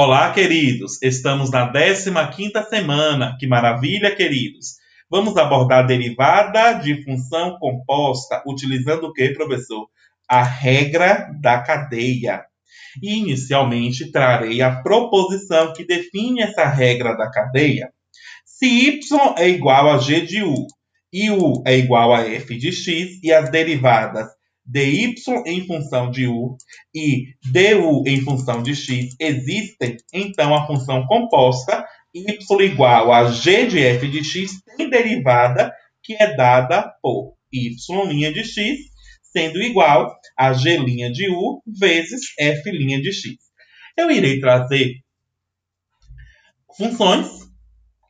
Olá, queridos! Estamos na 15ª semana. Que maravilha, queridos! Vamos abordar a derivada de função composta utilizando o que, professor? A regra da cadeia. E, inicialmente, trarei a proposição que define essa regra da cadeia. Se y é igual a g de u e u é igual a f de x e as derivadas dy em função de u e du em função de x existem, então a função composta y igual a g de f de x tem derivada que é dada por y' de x sendo igual a g' de u vezes f' de x. Eu irei trazer funções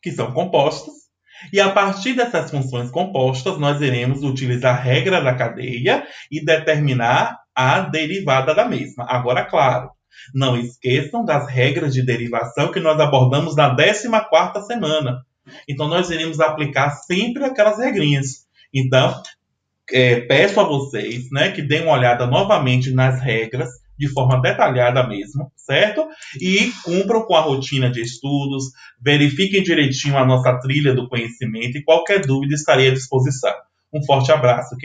que são compostas e a partir dessas funções compostas, nós iremos utilizar a regra da cadeia e determinar a derivada da mesma. Agora, claro, não esqueçam das regras de derivação que nós abordamos na 14ª semana. Então, nós iremos aplicar sempre aquelas regrinhas. Então, é, peço a vocês né, que deem uma olhada novamente nas regras de forma detalhada mesmo, certo? E cumpram com a rotina de estudos, verifiquem direitinho a nossa trilha do conhecimento e qualquer dúvida estarei à disposição. Um forte abraço.